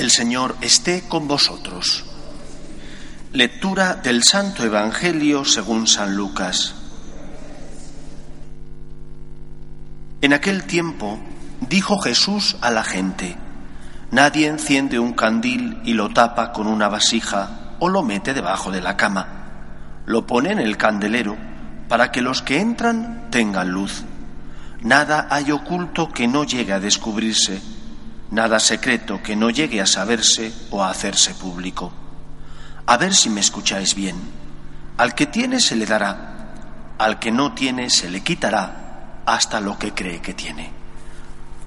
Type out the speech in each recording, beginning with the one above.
El Señor esté con vosotros. Lectura del Santo Evangelio según San Lucas. En aquel tiempo dijo Jesús a la gente, Nadie enciende un candil y lo tapa con una vasija o lo mete debajo de la cama. Lo pone en el candelero para que los que entran tengan luz. Nada hay oculto que no llegue a descubrirse, nada secreto que no llegue a saberse o a hacerse público. A ver si me escucháis bien. Al que tiene se le dará, al que no tiene se le quitará hasta lo que cree que tiene.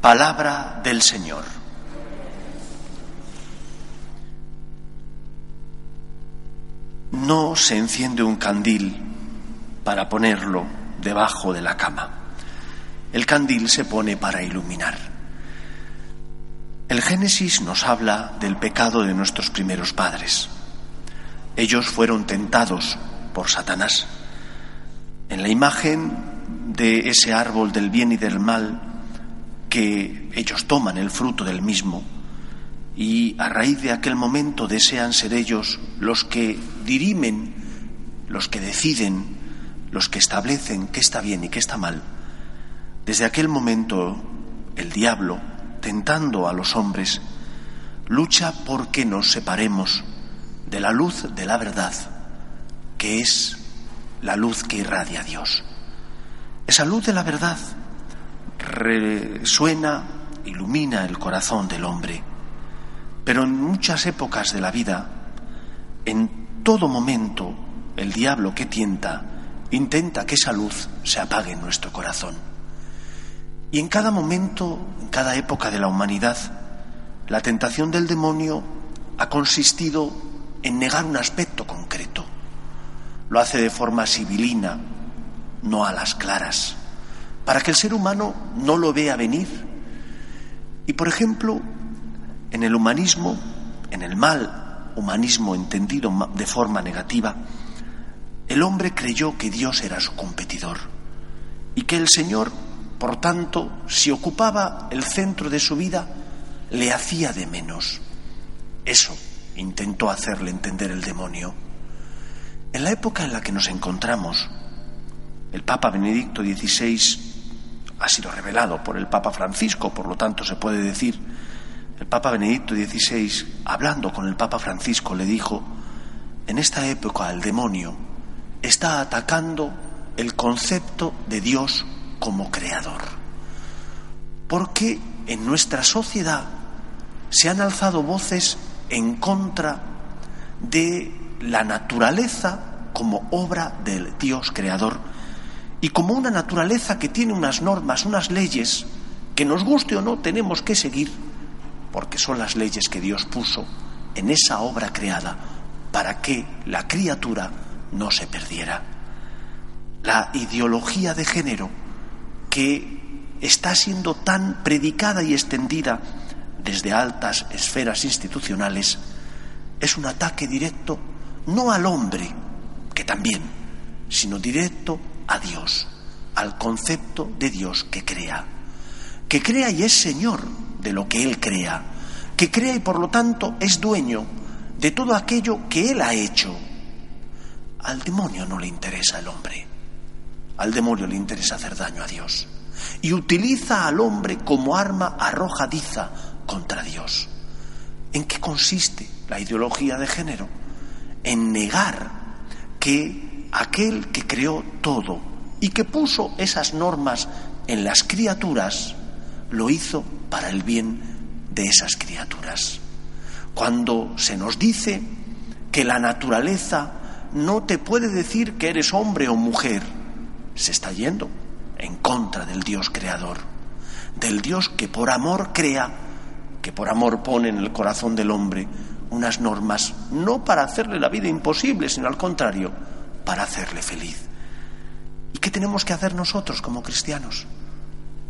Palabra del Señor. no se enciende un candil para ponerlo debajo de la cama. El candil se pone para iluminar. El Génesis nos habla del pecado de nuestros primeros padres. Ellos fueron tentados por Satanás. En la imagen de ese árbol del bien y del mal, que ellos toman el fruto del mismo, y a raíz de aquel momento desean ser ellos los que dirimen, los que deciden, los que establecen qué está bien y qué está mal. Desde aquel momento el diablo, tentando a los hombres, lucha por que nos separemos de la luz de la verdad, que es la luz que irradia a Dios. Esa luz de la verdad resuena, ilumina el corazón del hombre pero en muchas épocas de la vida, en todo momento, el diablo que tienta intenta que esa luz se apague en nuestro corazón. Y en cada momento, en cada época de la humanidad, la tentación del demonio ha consistido en negar un aspecto concreto. Lo hace de forma sibilina, no a las claras, para que el ser humano no lo vea venir. Y, por ejemplo, en el humanismo, en el mal humanismo entendido de forma negativa, el hombre creyó que Dios era su competidor y que el Señor, por tanto, si ocupaba el centro de su vida, le hacía de menos. Eso intentó hacerle entender el demonio. En la época en la que nos encontramos, el Papa Benedicto XVI ha sido revelado por el Papa Francisco, por lo tanto se puede decir el Papa Benedicto XVI, hablando con el Papa Francisco, le dijo, en esta época el demonio está atacando el concepto de Dios como creador. Porque en nuestra sociedad se han alzado voces en contra de la naturaleza como obra del Dios creador y como una naturaleza que tiene unas normas, unas leyes que nos guste o no tenemos que seguir porque son las leyes que Dios puso en esa obra creada para que la criatura no se perdiera. La ideología de género que está siendo tan predicada y extendida desde altas esferas institucionales es un ataque directo no al hombre, que también, sino directo a Dios, al concepto de Dios que crea, que crea y es Señor de lo que Él crea, que crea y por lo tanto es dueño de todo aquello que Él ha hecho. Al demonio no le interesa el hombre, al demonio le interesa hacer daño a Dios y utiliza al hombre como arma arrojadiza contra Dios. ¿En qué consiste la ideología de género? En negar que aquel que creó todo y que puso esas normas en las criaturas, lo hizo para el bien de esas criaturas. Cuando se nos dice que la naturaleza no te puede decir que eres hombre o mujer, se está yendo en contra del Dios creador, del Dios que por amor crea, que por amor pone en el corazón del hombre unas normas, no para hacerle la vida imposible, sino al contrario, para hacerle feliz. ¿Y qué tenemos que hacer nosotros como cristianos?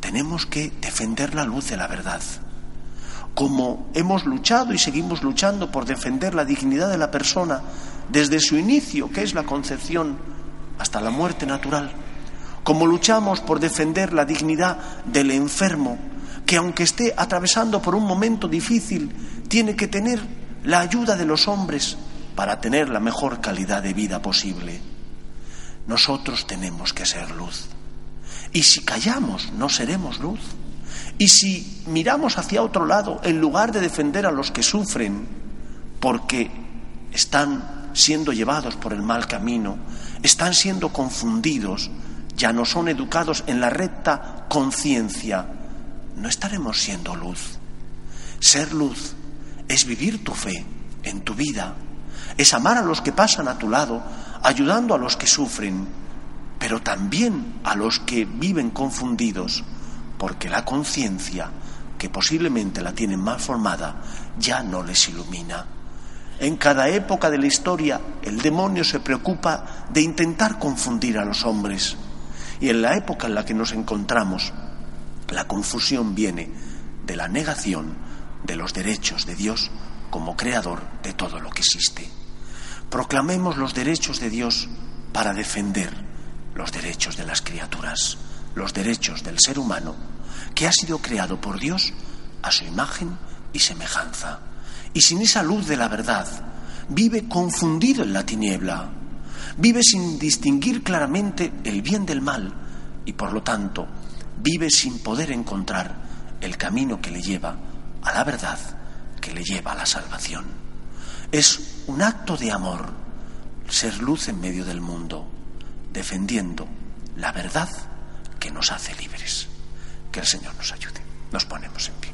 tenemos que defender la luz de la verdad. Como hemos luchado y seguimos luchando por defender la dignidad de la persona desde su inicio, que es la concepción, hasta la muerte natural. Como luchamos por defender la dignidad del enfermo que aunque esté atravesando por un momento difícil, tiene que tener la ayuda de los hombres para tener la mejor calidad de vida posible. Nosotros tenemos que ser luz. Y si callamos, no seremos luz. Y si miramos hacia otro lado, en lugar de defender a los que sufren porque están siendo llevados por el mal camino, están siendo confundidos, ya no son educados en la recta conciencia, no estaremos siendo luz. Ser luz es vivir tu fe en tu vida, es amar a los que pasan a tu lado, ayudando a los que sufren, pero también a los que viven confundidos, porque la conciencia, que posiblemente la tienen mal formada, ya no les ilumina. En cada época de la historia el demonio se preocupa de intentar confundir a los hombres. Y en la época en la que nos encontramos, la confusión viene de la negación de los derechos de Dios como creador de todo lo que existe. Proclamemos los derechos de Dios para defender los derechos de las criaturas, los derechos del ser humano, que ha sido creado por Dios a su imagen y semejanza. Y sin esa luz de la verdad, vive confundido en la tiniebla, vive sin distinguir claramente el bien del mal y por lo tanto vive sin poder encontrar el camino que le lleva a la verdad, que le lleva a la salvación. Es un acto de amor ser luz en medio del mundo, defendiendo la verdad que nos hace libres. Que el Señor nos ayude. Nos ponemos en pie.